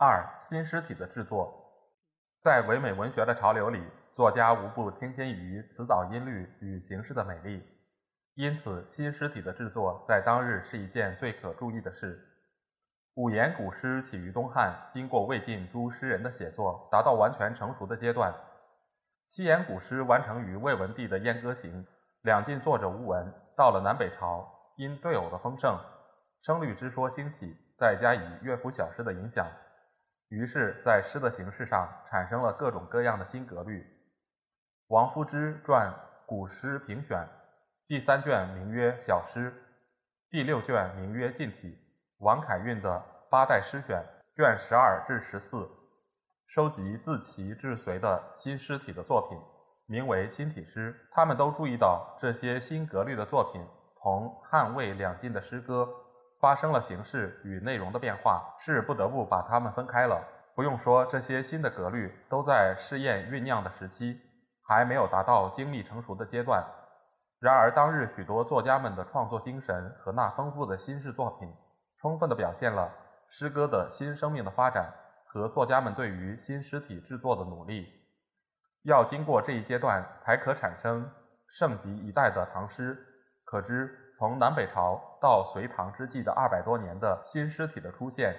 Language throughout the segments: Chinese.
二、新诗体的制作，在唯美文学的潮流里，作家无不倾心于辞藻音律与形式的美丽，因此新诗体的制作在当日是一件最可注意的事。五言古诗起于东汉，经过魏晋诸诗人的写作，达到完全成熟的阶段。七言古诗完成于魏文帝的《燕歌行》。两晋作者无闻，到了南北朝，因对偶的丰盛，声律之说兴起，再加以乐府小诗的影响，于是，在诗的形式上产生了各种各样的新格律。王夫之传《古诗评选》第三卷名曰《小诗》，第六卷名曰《近体》。王凯运的《八代诗选》卷十二至十四，收集自齐至隋的新诗体的作品。名为新体诗，他们都注意到这些新格律的作品同汉魏两晋的诗歌发生了形式与内容的变化，是不得不把它们分开了。不用说，这些新的格律都在试验酝酿的时期，还没有达到精密成熟的阶段。然而，当日许多作家们的创作精神和那丰富的新式作品，充分地表现了诗歌的新生命的发展和作家们对于新诗体制作的努力。要经过这一阶段，才可产生盛极一代的唐诗。可知，从南北朝到隋唐之际的二百多年的新诗体的出现，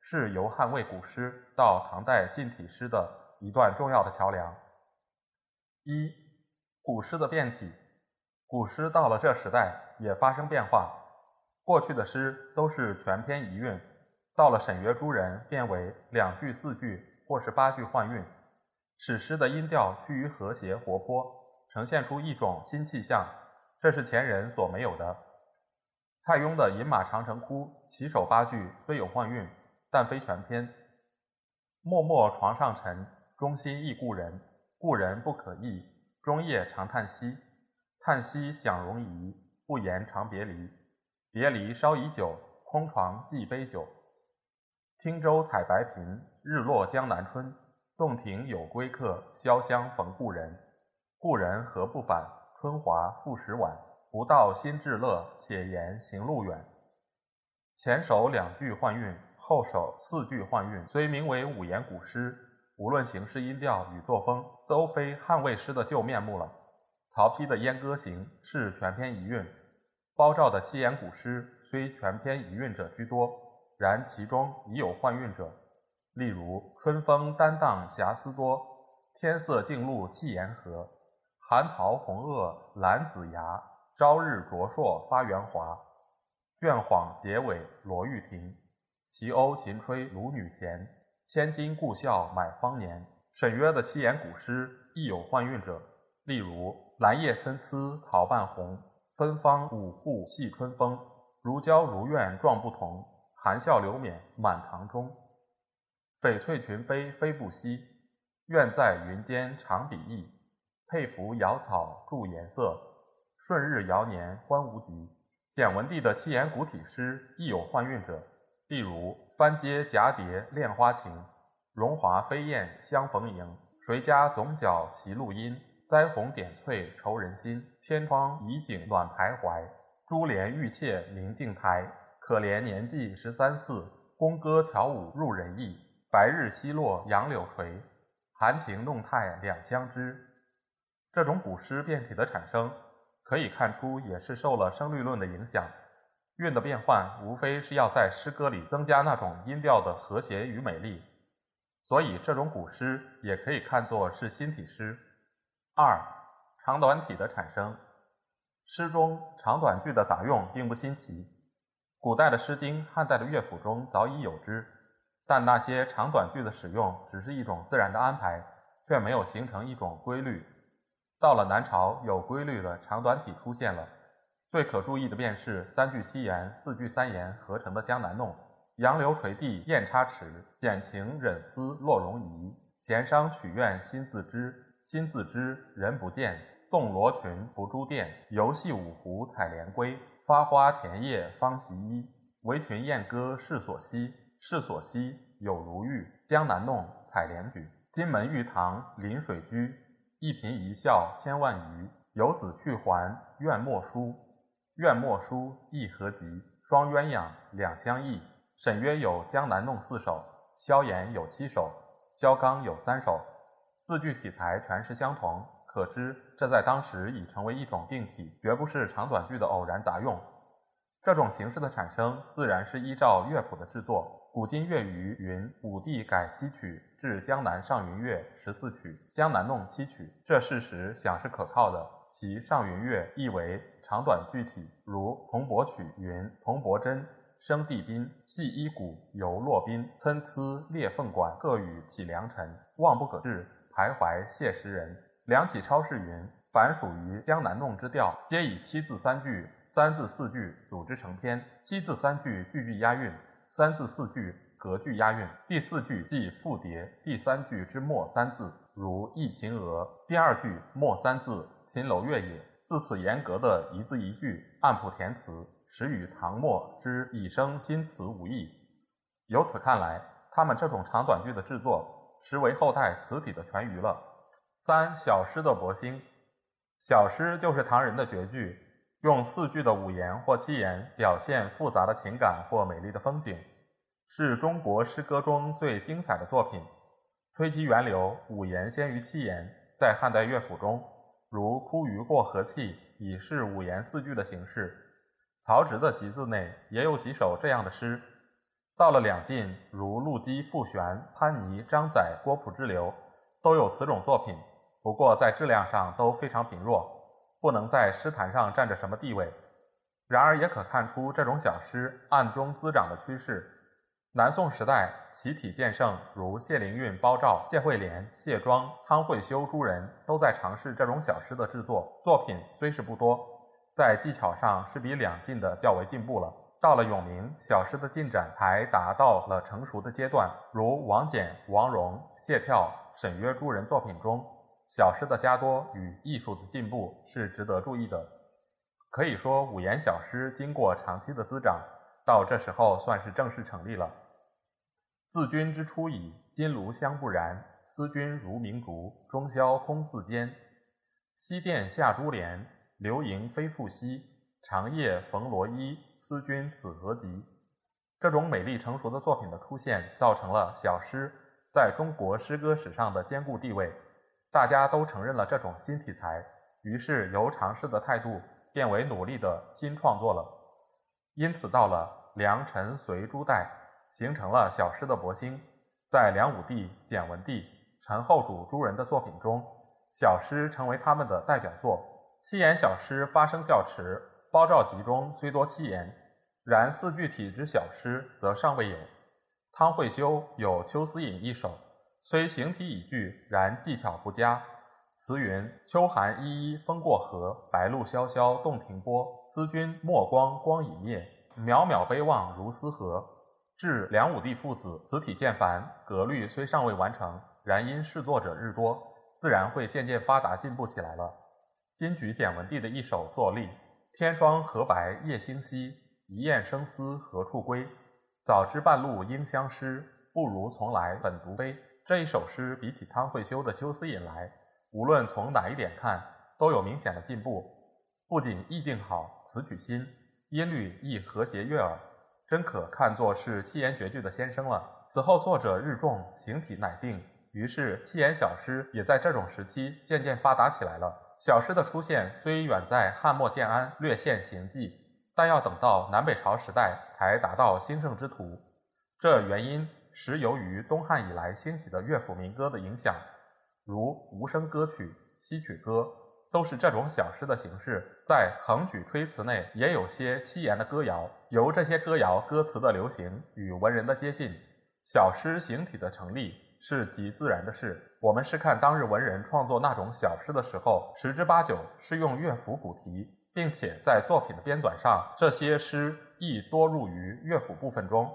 是由汉魏古诗到唐代近体诗的一段重要的桥梁。一、古诗的变体。古诗到了这时代也发生变化。过去的诗都是全篇一韵，到了沈约诸人，变为两句、四句或是八句换韵。使诗的音调趋于和谐活泼，呈现出一种新气象，这是前人所没有的。蔡邕的《饮马长城窟》起首八句虽有换韵，但非全篇。默默床上尘，中心忆故人。故人不可忆，终夜长叹息。叹息想容仪，不言长别离。别离稍已久，空床寄杯酒。汀州采白苹，日落江南春。洞庭有归客，潇湘逢故人。故人何不返？春华复始晚。不到心至乐，且言行路远。前首两句换韵，后首四句换韵，虽名为五言古诗，无论形式、音调与作风，都非汉魏诗的旧面目了。曹丕的《燕歌行》是全篇一韵，包照的七言古诗虽全篇一韵者居多，然其中已有换韵者。例如“春风担当瑕疵多，天色净露气言和。寒桃红萼兰子芽，朝日灼烁发圆华。卷幌结尾罗玉亭，齐鸥琴吹卢女弦。千金故笑买芳年。”沈约的七言古诗亦有换韵者，例如“兰叶参差桃半红，芬芳五户系春风。如娇如怨状不同，含笑流眄满堂中。”翡翠群飞飞不息，愿在云间长比翼。佩服瑶草著颜色，顺日遥年欢无极。简文帝的七言古体诗亦有换韵者，例如“翻阶蛱蝶恋花情，荣华飞燕相逢迎。谁家总角齐露阴，栽红点翠愁人心。天窗移景暖徘徊，珠帘玉砌明镜台。可怜年纪十三四，宫歌巧舞入人意。”白日西落杨柳垂，含情弄态两相知。这种古诗变体的产生，可以看出也是受了声律论的影响。韵的变换，无非是要在诗歌里增加那种音调的和谐与美丽。所以，这种古诗也可以看作是新体诗。二、长短体的产生。诗中长短句的杂用并不新奇，古代的《诗经》、汉代的乐府中早已有之。但那些长短句的使用只是一种自然的安排，却没有形成一种规律。到了南朝，有规律的长短体出现了。最可注意的便是三句七言、四句三言合成的《江南弄》，杨柳垂地雁插池，剪情忍思落容仪。闲商曲苑心自知，心自知人不见。动罗裙拂珠殿，游戏五湖采莲归。发花田叶芳袭衣，围裙燕歌世所稀。世所稀有如玉，江南弄采莲举。金门玉堂临水居，一颦一笑千万余。游子去还愿莫书，愿莫书意何急？双鸳鸯两相忆。沈约有江南弄四首，萧衍有七首。萧纲有三首，字句体裁全是相同，可知这在当时已成为一种定体，绝不是长短句的偶然杂用。这种形式的产生，自然是依照乐谱的制作。古今乐语云：“武帝改西曲，至江南上云乐十四曲，江南弄七曲。”这事实想是可靠的。其上云乐意为长短具体，如《铜钵曲》云：“铜钵真。”生地宾，系衣鼓，游洛宾，参差裂凤管，鹤羽起良辰，望不可至，徘徊谢时人。梁启超是云：凡属于江南弄之调，皆以七字三句、三字四句组织成篇。七字三句句句押韵，三字四句隔句押韵。第四句即复叠第三句之末三字，如《忆秦娥》；第二句末三字，秦楼月也。四次严格的一字一句，按谱填词。始与唐末之以生新词无异。由此看来，他们这种长短句的制作，实为后代词体的全余了。三小诗的博兴，小诗就是唐人的绝句，用四句的五言或七言表现复杂的情感或美丽的风景，是中国诗歌中最精彩的作品。推其源流，五言先于七言，在汉代乐府中，如《枯鱼过河气》已是五言四句的形式。曹植的集子内也有几首这样的诗。到了两晋，如陆机、傅玄、潘尼、张载、郭璞之流，都有此种作品。不过在质量上都非常贫弱，不能在诗坛上占着什么地位。然而也可看出这种小诗暗中滋长的趋势。南宋时代，其体渐盛，如谢灵运、包照、谢惠莲、谢庄、汤惠修诸人都在尝试这种小诗的制作。作品虽是不多。在技巧上是比两晋的较为进步了。到了永明，小诗的进展才达到了成熟的阶段。如王翦、王戎、谢眺、沈约诸人作品中，小诗的加多与艺术的进步是值得注意的。可以说，五言小诗经过长期的滋长，到这时候算是正式成立了。自君之初矣，金炉香不燃，思君如明烛，中宵空自坚。西殿下珠帘。流萤飞复西，长夜逢罗衣。思君此何极？这种美丽成熟的作品的出现，造成了小诗在中国诗歌史上的坚固地位。大家都承认了这种新题材，于是由尝试的态度变为努力的新创作了。因此，到了良辰随诸代，形成了小诗的勃兴。在梁武帝、简文帝、陈后主诸人的作品中，小诗成为他们的代表作。七言小诗发声较迟，《包照集》中虽多七言，然四句体之小诗则尚未有。汤惠修有《秋思隐》一首，虽形体已具，然技巧不佳。词云：秋寒依依风过河，白露萧萧洞庭波。思君莫光光已灭，渺渺悲望如斯何？至梁武帝父子，词体渐繁，格律虽尚未完成，然因试作者日多，自然会渐渐发达进步起来了。今举简文帝的一首作例：“天霜何白夜星稀，一雁声思何处归？早知半路应相失，不如从来本独悲。”这一首诗比起汤惠修的《秋思引》来，无论从哪一点看，都有明显的进步。不仅意境好，词曲新，音律亦和谐悦耳，真可看作是七言绝句的先生了。此后作者日众，形体乃定，于是七言小诗也在这种时期渐渐发达起来了。小诗的出现虽远在汉末建安略现形迹，但要等到南北朝时代才达到兴盛之途。这原因实由于东汉以来兴起的乐府民歌的影响，如无声歌曲、西曲歌，都是这种小诗的形式。在横举吹词内也有些七言的歌谣，由这些歌谣歌词的流行与文人的接近，小诗形体的成立。是极自然的事。我们是看当日文人创作那种小诗的时候，十之八九是用乐府古题，并且在作品的编纂上，这些诗亦多入于乐府部分中。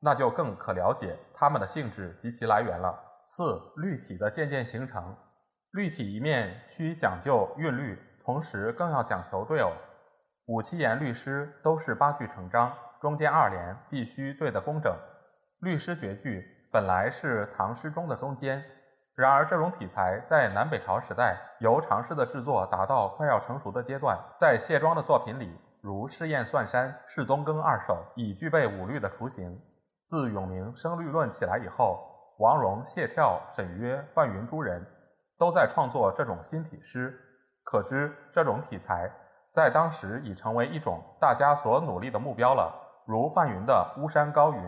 那就更可了解它们的性质及其来源了。四、律体的渐渐形成。律体一面需讲究韵律，同时更要讲求对偶。五七言律诗都是八句成章，中间二联必须对得工整。律诗绝句本来是唐诗中的中间，然而这种题材在南北朝时代由尝试的制作达到快要成熟的阶段，在谢庄的作品里，如《试验算山》《试宗耕二首》，已具备五律的雏形。自永明声律论起来以后，王戎、谢眺、沈约、范云诸人都在创作这种新体诗，可知这种题材在当时已成为一种大家所努力的目标了。如范云的《巫山高云》：“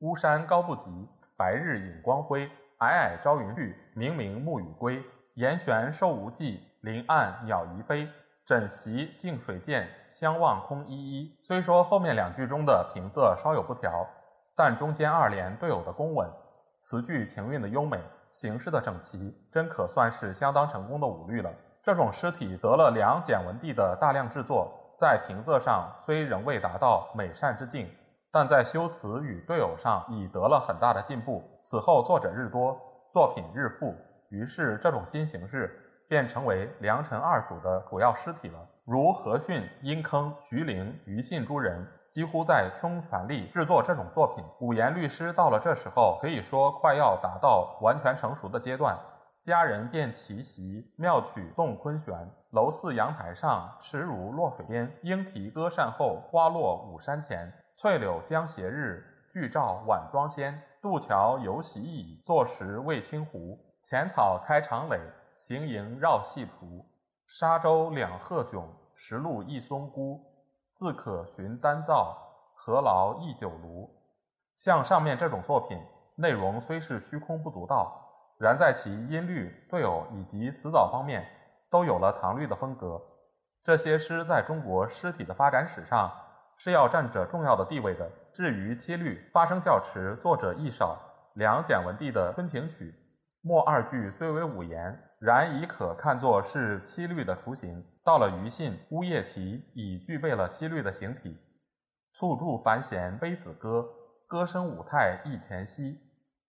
巫山高不及，白日隐光辉。霭霭朝云去，明明暮雨归。岩悬兽无迹，林暗鸟疑飞。枕席静水见，相望空依依。”虽说后面两句中的平仄稍有不调。但中间二联对偶的工稳，词句情韵的优美，形式的整齐，真可算是相当成功的五律了。这种诗体得了梁简文帝的大量制作，在平仄上虽仍未达到美善之境，但在修辞与对偶上已得了很大的进步。此后作者日多，作品日富，于是这种新形式便成为梁陈二主的主要诗体了。如何逊、殷坑、徐陵、庾信诸人。几乎在倾全力制作这种作品。五言律诗到了这时候，可以说快要达到完全成熟的阶段。佳人便齐席，妙曲动昆弦。楼寺阳台上，池如落水边。莺啼歌扇后，花落五山前。翠柳将斜日，炬照晚妆先。渡桥犹洗已，坐时未清湖。浅草开长垒，行营绕细途。沙洲两鹤迥，石路一松孤。自可寻丹灶，何劳忆酒炉。像上面这种作品，内容虽是虚空不足道，然在其音律、对偶以及词藻方面，都有了唐律的风格。这些诗在中国诗体的发展史上，是要占着重要的地位的。至于七律，发声较迟，作者亦少。梁简文帝的《春情曲》末二句虽为五言，然已可看作是七律的雏形。到了庾信《乌夜啼》，已具备了七律的形体。簇筑繁弦悲子歌，歌声舞态忆前夕。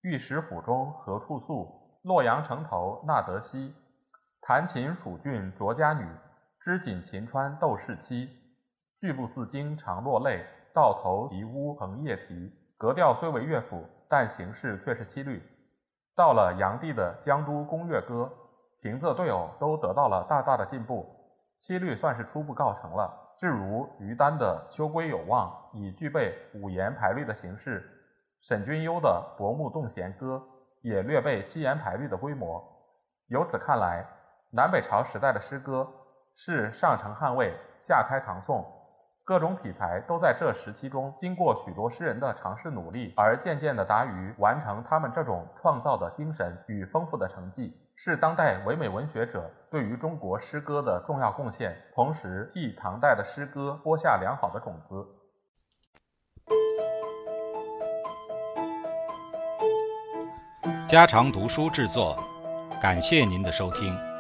玉石府中何处诉？洛阳城头那得西。弹琴蜀郡卓家女，织锦秦川窦氏妻。句不自惊常落泪，到头啼乌横夜啼。格调虽为乐府，但形式却是七律。到了炀帝的《江都宫乐歌》，平仄对偶都得到了大大的进步。七律算是初步告成了。至如于丹的《秋归有望》，已具备五言排律的形式；沈君幽的《薄暮洞弦歌》也略备七言排律的规模。由此看来，南北朝时代的诗歌是上承汉魏，下开唐宋，各种体裁都在这时期中经过许多诗人的尝试努力，而渐渐的达于完成他们这种创造的精神与丰富的成绩。是当代唯美文学者对于中国诗歌的重要贡献，同时替唐代的诗歌播下良好的种子。家常读书制作，感谢您的收听。